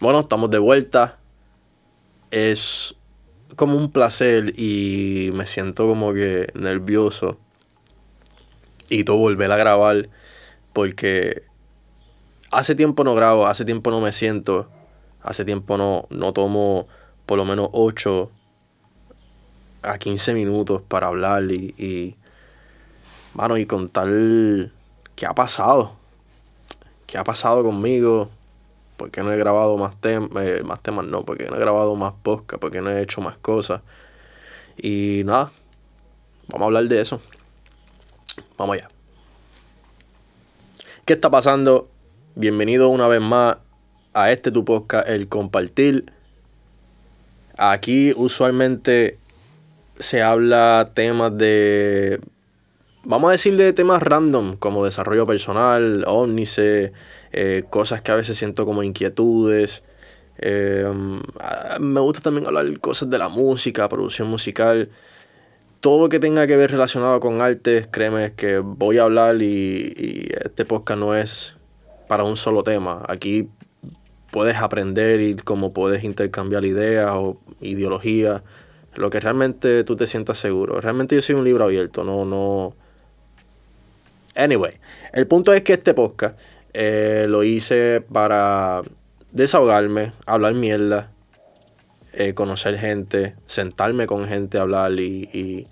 Bueno, estamos de vuelta. Es como un placer y me siento como que nervioso. Y todo volver a grabar porque hace tiempo no grabo, hace tiempo no me siento, hace tiempo no, no tomo por lo menos 8 a 15 minutos para hablar y, y, y contar qué ha pasado, qué ha pasado conmigo, porque no he grabado más, temas, eh, más temas, no, porque no he grabado más podcast, porque no he hecho más cosas. Y nada, vamos a hablar de eso. Vamos allá. ¿Qué está pasando? Bienvenido una vez más a este tu podcast, El Compartir. Aquí usualmente se habla temas de vamos a decirle temas random como desarrollo personal, ómnice, eh, cosas que a veces siento como inquietudes. Eh, me gusta también hablar cosas de la música, producción musical. Todo que tenga que ver relacionado con arte, créeme que voy a hablar y, y este podcast no es para un solo tema. Aquí puedes aprender y cómo puedes intercambiar ideas o ideologías, lo que realmente tú te sientas seguro. Realmente yo soy un libro abierto, no, no. Anyway, el punto es que este podcast eh, lo hice para desahogarme, hablar mierda, eh, conocer gente, sentarme con gente a hablar y,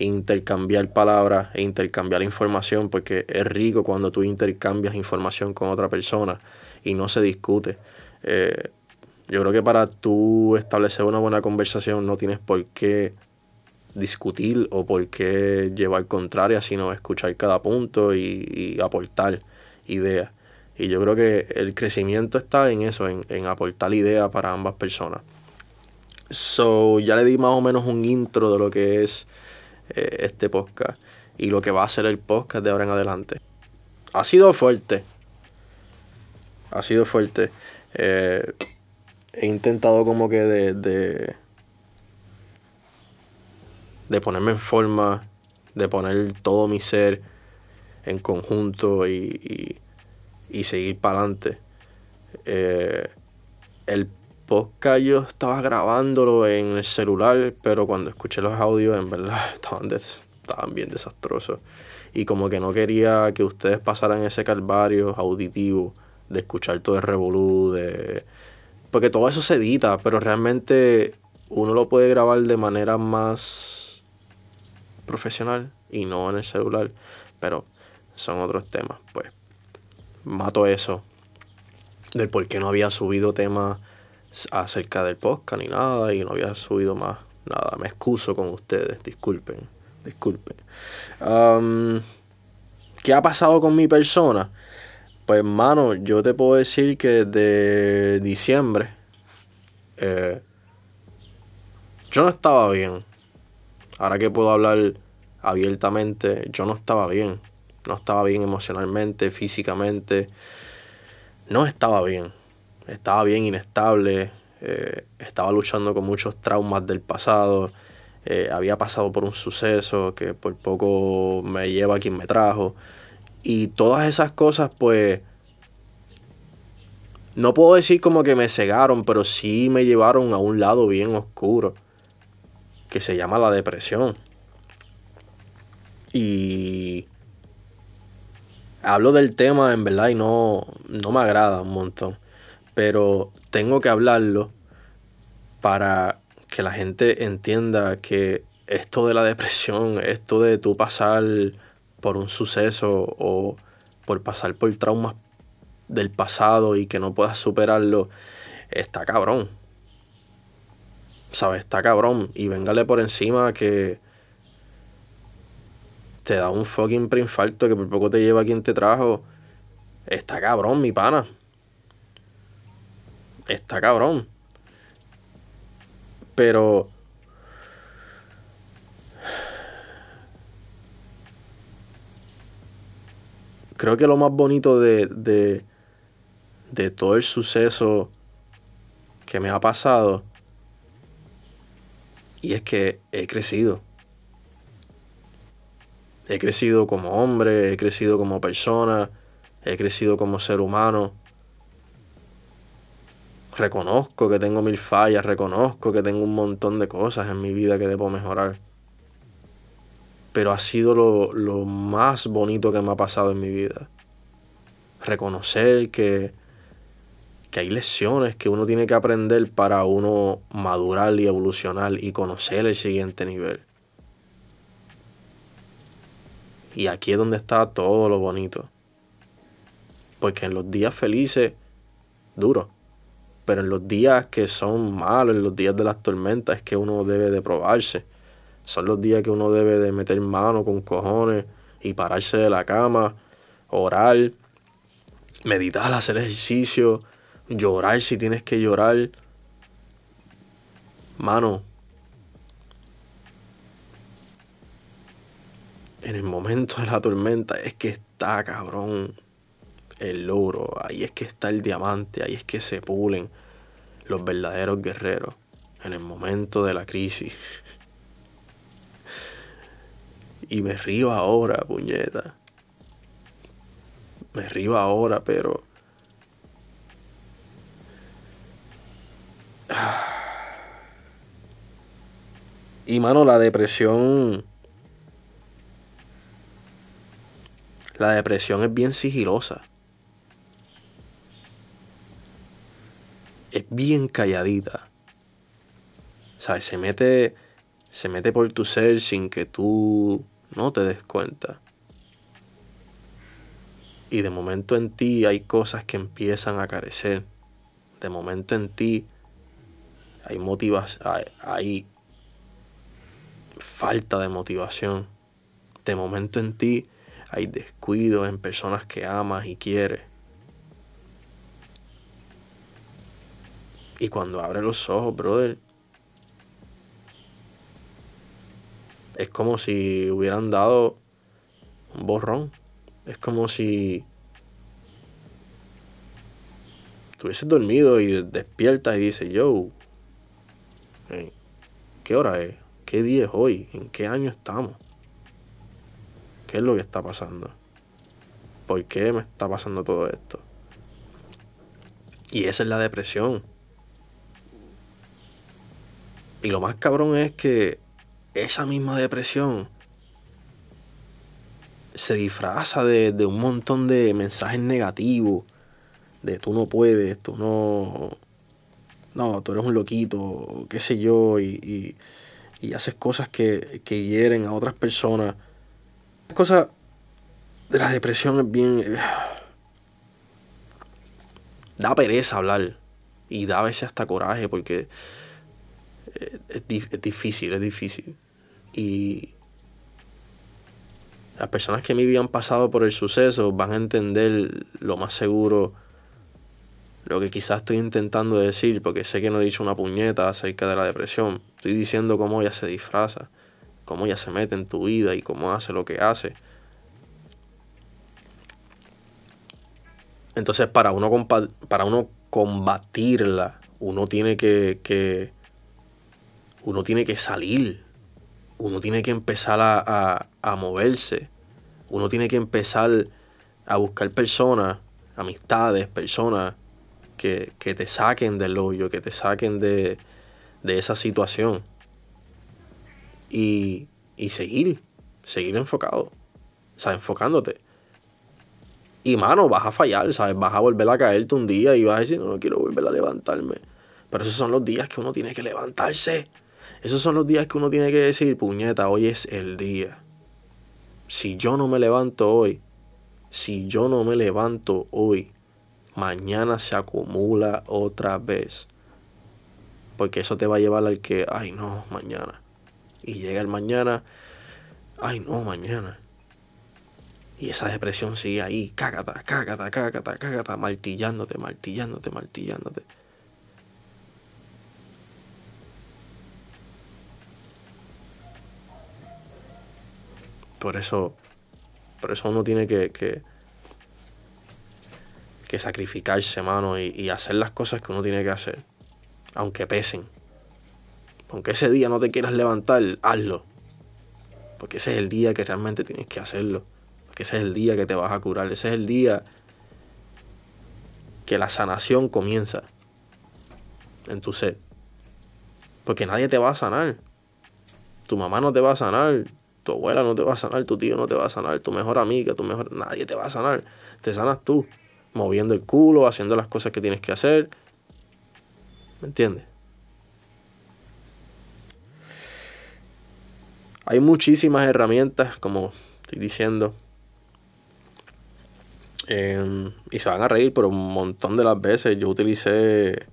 intercambiar palabras e intercambiar información, porque es rico cuando tú intercambias información con otra persona y no se discute. Eh, yo creo que para tú establecer una buena conversación no tienes por qué discutir o por qué llevar contraria, sino escuchar cada punto y, aportar ideas. Y yo creo que el crecimiento está en eso, en, en aportar ideas para ambas personas. So, ya le di más o menos un intro de lo que es eh, este podcast y lo que va a ser el podcast de ahora en adelante. Ha sido fuerte. Ha sido fuerte. Eh, he intentado como que de, de, de ponerme en forma, de poner todo mi ser en conjunto y, y seguir para adelante. Eh, el podcast yo estaba grabándolo en el celular, pero cuando escuché los audios en verdad estaban, estaban bien desastrosos. Y como que no quería que ustedes pasaran ese calvario auditivo de escuchar todo el revolú. Porque todo eso se edita, pero realmente uno lo puede grabar de manera más profesional y no en el celular. Pero son otros temas, pues mato eso. Del por qué no había subido temas acerca del podcast ni nada y no había subido más nada. Me excuso con ustedes, disculpen, disculpen. ¿Qué ha pasado con mi persona? Pues, mano, yo te puedo decir que desde diciembre eh, yo no estaba bien. Ahora que puedo hablar abiertamente, yo no estaba bien. No estaba bien emocionalmente, físicamente, no estaba bien, estaba bien inestable, eh, estaba luchando con muchos traumas del pasado, eh, había pasado por un suceso que por poco me lleva a quien me trajo, y todas esas cosas pues... No puedo decir como que me cegaron, pero sí me llevaron a un lado bien oscuro, que se llama la depresión. Y hablo del tema en verdad y no, no me agrada un montón. Pero tengo que hablarlo para que la gente entienda que esto de la depresión, esto de tú pasar por un suceso o por pasar por traumas del pasado y que no puedas superarlo, está cabrón. ¿Sabes? Está cabrón. Y véngale por encima que te da un fucking preinfarto que por poco te lleva a quien te trajo. Está cabrón, mi pana. Está cabrón. Pero. Creo que lo más bonito de, de, de todo el suceso que me ha pasado. Y es que he crecido. He crecido como hombre, he crecido como persona, he crecido como ser humano. Reconozco que tengo mil fallas, reconozco que tengo un montón de cosas en mi vida que debo mejorar. Pero ha sido lo, lo más bonito que me ha pasado en mi vida. Reconocer que, que hay lecciones que uno tiene que aprender para uno madurar y evolucionar y conocer el siguiente nivel. Y aquí es donde está todo lo bonito. Porque en los días felices, duro. Pero en los días que son malos, en los días de las tormentas, es que uno debe de probarse. Son los días que uno debe de meter mano con cojones y pararse de la cama, orar, meditar, hacer ejercicio, llorar si tienes que llorar. Mano, en el momento de la tormenta es que está cabrón el oro, ahí es que está el diamante, ahí es que se pulen los verdaderos guerreros en el momento de la crisis. Y me río ahora, puñeta. Me río ahora, pero... Y mano, la depresión... La depresión es bien sigilosa. es bien calladita. ¿Sabes? Se mete, se mete por tu ser sin que tú no te des cuenta. Y de momento en ti hay cosas que empiezan a carecer. De momento en ti hay motivas, hay, falta de motivación. De momento en ti hay descuido en personas que amas y quieres. Y cuando abre los ojos, brother, es como si hubieran dado un borrón. Es como si hubieses dormido y despiertas y dices, yo, ¿qué hora es? ¿Qué día es hoy? ¿En qué año estamos? ¿Qué es lo que está pasando? ¿Por qué me está pasando todo esto? Y esa es la depresión. Y lo más cabrón es que esa misma depresión se disfraza de, un montón de mensajes negativos. De tú no puedes, tú no. No, tú eres un loquito, qué sé yo, y, y, haces cosas que, que, hieren a otras personas. La cosa de la depresión es bien. Da pereza hablar. Y da a veces hasta coraje porque es, difícil, es difícil. Y las personas que me habían pasado por el suceso van a entender lo más seguro lo que quizás estoy intentando decir, porque sé que no he dicho una puñeta acerca de la depresión. Estoy diciendo cómo ella se disfraza, cómo ella se mete en tu vida y cómo hace lo que hace. Entonces, para uno, para uno combatirla, uno tiene que, que uno tiene que salir, uno tiene que empezar a, moverse, uno tiene que empezar a buscar personas, amistades, personas que, te saquen del hoyo, que te saquen de, esa situación. Y, y seguir, seguir enfocado, o sea, enfocándote. Y mano, vas a fallar, ¿sabes? Vas a volver a caerte un día y vas a decir, no, no quiero volver a levantarme. Pero esos son los días que uno tiene que levantarse. Esos son los días que uno tiene que decir, puñeta, hoy es el día. Si yo no me levanto hoy, si yo no me levanto hoy, mañana se acumula otra vez. Porque eso te va a llevar al que, ay no, mañana. Y llega el mañana, ay no, mañana. Y esa depresión sigue ahí, cágata, cágata, cágata, cágata, martillándote, martillándote, martillándote. Por eso, por eso uno tiene que, que, sacrificarse, mano, y, y hacer las cosas que uno tiene que hacer, aunque pesen. Aunque ese día no te quieras levantar, hazlo. Porque ese es el día que realmente tienes que hacerlo. Porque ese es el día que te vas a curar. Ese es el día que la sanación comienza. en tu ser. Porque nadie te va a sanar. Tu mamá no te va a sanar, tu abuela no te va a sanar, tu tío no te va a sanar, tu mejor amiga, tu mejor... Nadie te va a sanar. Te sanas tú, moviendo el culo, haciendo las cosas que tienes que hacer. ¿Me entiendes? Hay muchísimas herramientas, como estoy diciendo. Em, y se van a reír, pero un montón de las veces yo utilicé.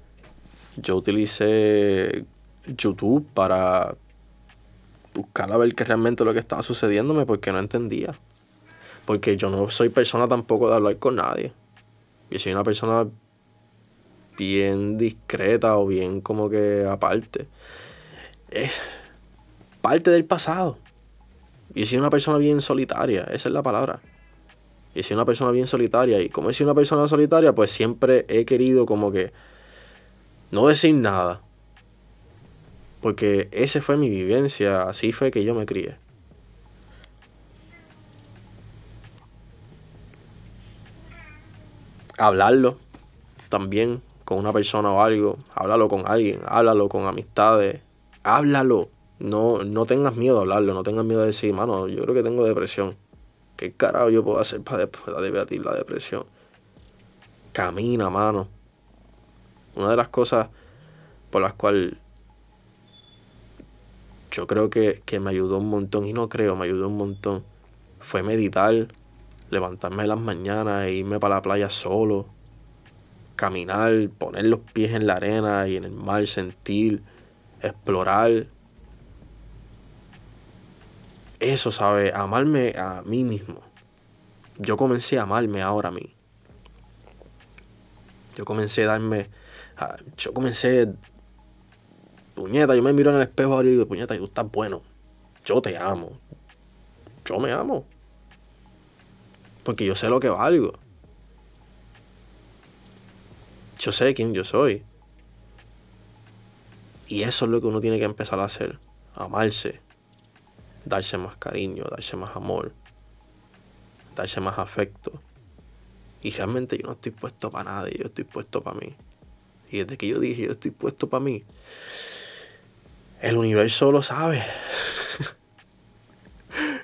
Yo utilicé YouTube para buscar a ver qué realmente lo que estaba sucediéndome porque no entendía. Porque yo no soy persona tampoco de hablar con nadie. Yo soy una persona bien discreta o bien como que aparte. Es parte del pasado. Yo soy una persona bien solitaria, esa es la palabra. Yo soy una persona bien solitaria y como soy una persona solitaria, pues siempre he querido como que no decir nada. Porque esa fue mi vivencia, así fue que yo me crié. Hablarlo también con una persona o algo, háblalo con alguien, háblalo con amistades, háblalo. No, no tengas miedo a hablarlo, no tengas miedo de decir, mano, yo creo que tengo depresión. ¿Qué carajo yo puedo hacer para, para debatir la depresión? Camina, mano. Una de las cosas por las cuales yo creo que, me ayudó un montón, y no creo, me ayudó un montón, fue meditar, levantarme en las mañanas e irme para la playa solo, caminar, poner los pies en la arena y en el mar, sentir, explorar. Eso, ¿sabe? Amarme a mí mismo. Yo comencé a amarme ahora a mí. Yo comencé a darme... yo comencé puñeta, yo me miro en el espejo y digo, puñeta, tú estás bueno. Yo te amo. Yo me amo. Porque yo sé lo que valgo. Yo sé quién yo soy. Y eso es lo que uno tiene que empezar a hacer. Amarse. Darse más cariño, darse más amor. Darse más afecto. Y realmente yo no estoy puesto para nadie, yo estoy puesto para mí. Y desde que yo dije yo estoy puesto para mí, el universo lo sabe.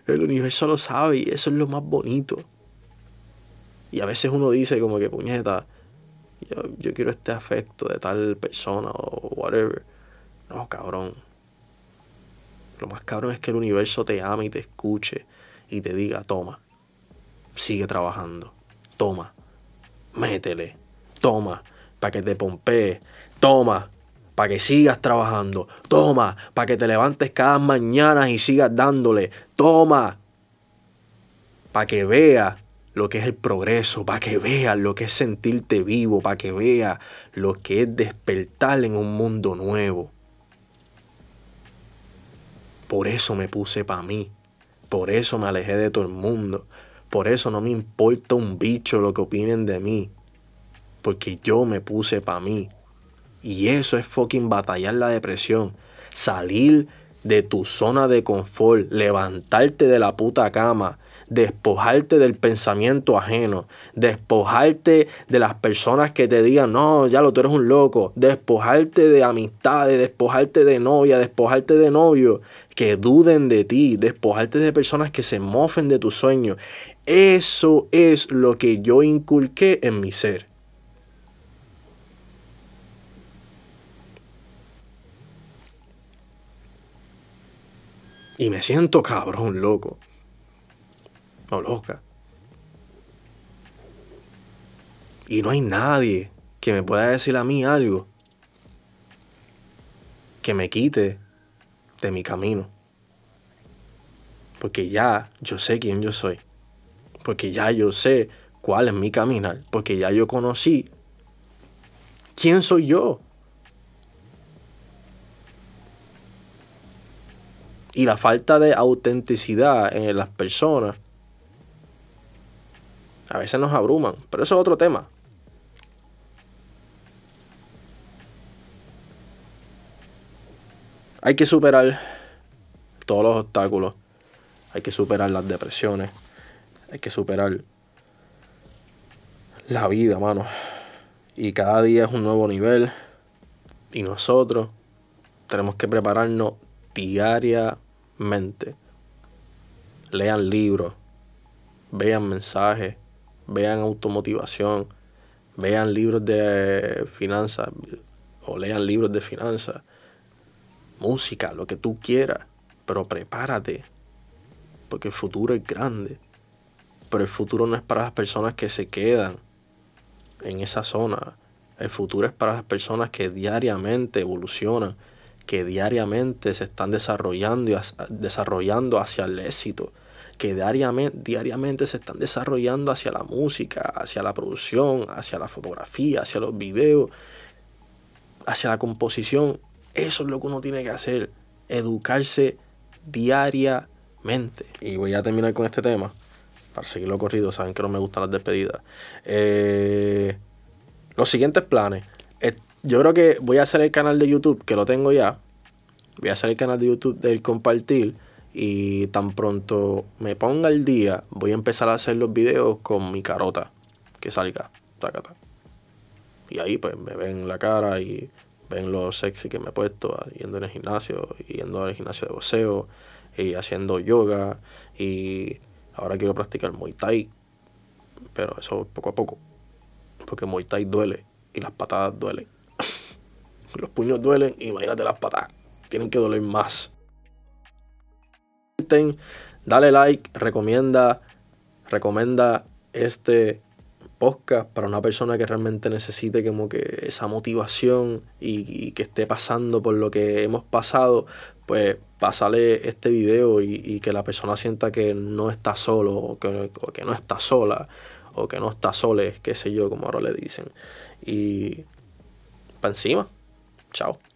El universo lo sabe y eso es lo más bonito. Y a veces uno dice como que, puñeta, yo, quiero este afecto de tal persona o whatever. No, cabrón. Lo más cabrón es que el universo te ame y te escuche y te diga, toma, sigue trabajando, toma, métele, toma, para que te pompee, toma, para que sigas trabajando. Toma, para que te levantes cada mañana y sigas dándole. Toma, para que veas lo que es el progreso, para que veas lo que es sentirte vivo, para que veas lo que es despertar en un mundo nuevo. Por eso me puse para mí. Por eso me alejé de todo el mundo. Por eso no me importa un bicho lo que opinen de mí. Porque yo me puse para mí. Y eso es fucking batallar la depresión. Salir de tu zona de confort, levantarte de la puta cama, despojarte del pensamiento ajeno, despojarte de las personas que te digan, no, ya lo tú eres un loco, despojarte de amistades, despojarte de novia, despojarte de novio, que duden de ti, despojarte de personas que se mofen de tus sueños. Eso es lo que yo inculqué en mi ser. Y me siento cabrón, loco. Loca. Y no hay nadie que me pueda decir a mí algo que me quite de mi camino. Porque ya yo sé quién yo soy. Porque ya yo sé cuál es mi caminar. Porque ya yo conocí quién soy yo. y la falta de autenticidad en las personas a veces nos abruman, pero eso es otro tema. Hay que superar todos los obstáculos, hay que superar las depresiones, hay que superar la vida, mano. Y cada día es un nuevo nivel, Y nosotros tenemos que prepararnos diariamente. Lean libros, vean mensajes, vean automotivación, vean libros de finanzas o lean libros de finanzas, música, lo que tú quieras, pero prepárate, porque el futuro es grande, pero el futuro no es para las personas que se quedan en esa zona, el futuro es para las personas que diariamente evolucionan, que diariamente se están desarrollando, desarrollando hacia el éxito, que diariamente, diariamente se están desarrollando hacia la música, hacia la producción, hacia la fotografía, hacia los videos, hacia la composición. Eso es lo que uno tiene que hacer, educarse diariamente. Y voy a terminar con este tema, para seguirlo corrido, saben que no me gustan las despedidas. Eh, los siguientes planes. Eh, yo creo que voy a hacer el canal de YouTube, que lo tengo ya. Voy a hacer el canal de YouTube del compartir. Y tan pronto me ponga el día, voy a empezar a hacer los videos con mi carota. Que salga. Tacata. Y ahí pues me ven la cara y ven lo sexy que me he puesto yendo en el gimnasio, yendo al gimnasio de boxeo y haciendo yoga. Y ahora quiero practicar Muay Thai. Pero eso poco a poco porque Muay Thai duele y las patadas duelen. Los puños duelen, imagínate las patadas. Tienen que doler más. Dale like, recomienda, recomienda este podcast para una persona que realmente necesite como que esa motivación y, que esté pasando por lo que hemos pasado, pues pásale este video y, que la persona sienta que no está solo o que, no está sola o que no está sole, qué sé yo, como ahora le dicen. Y para encima. Chao.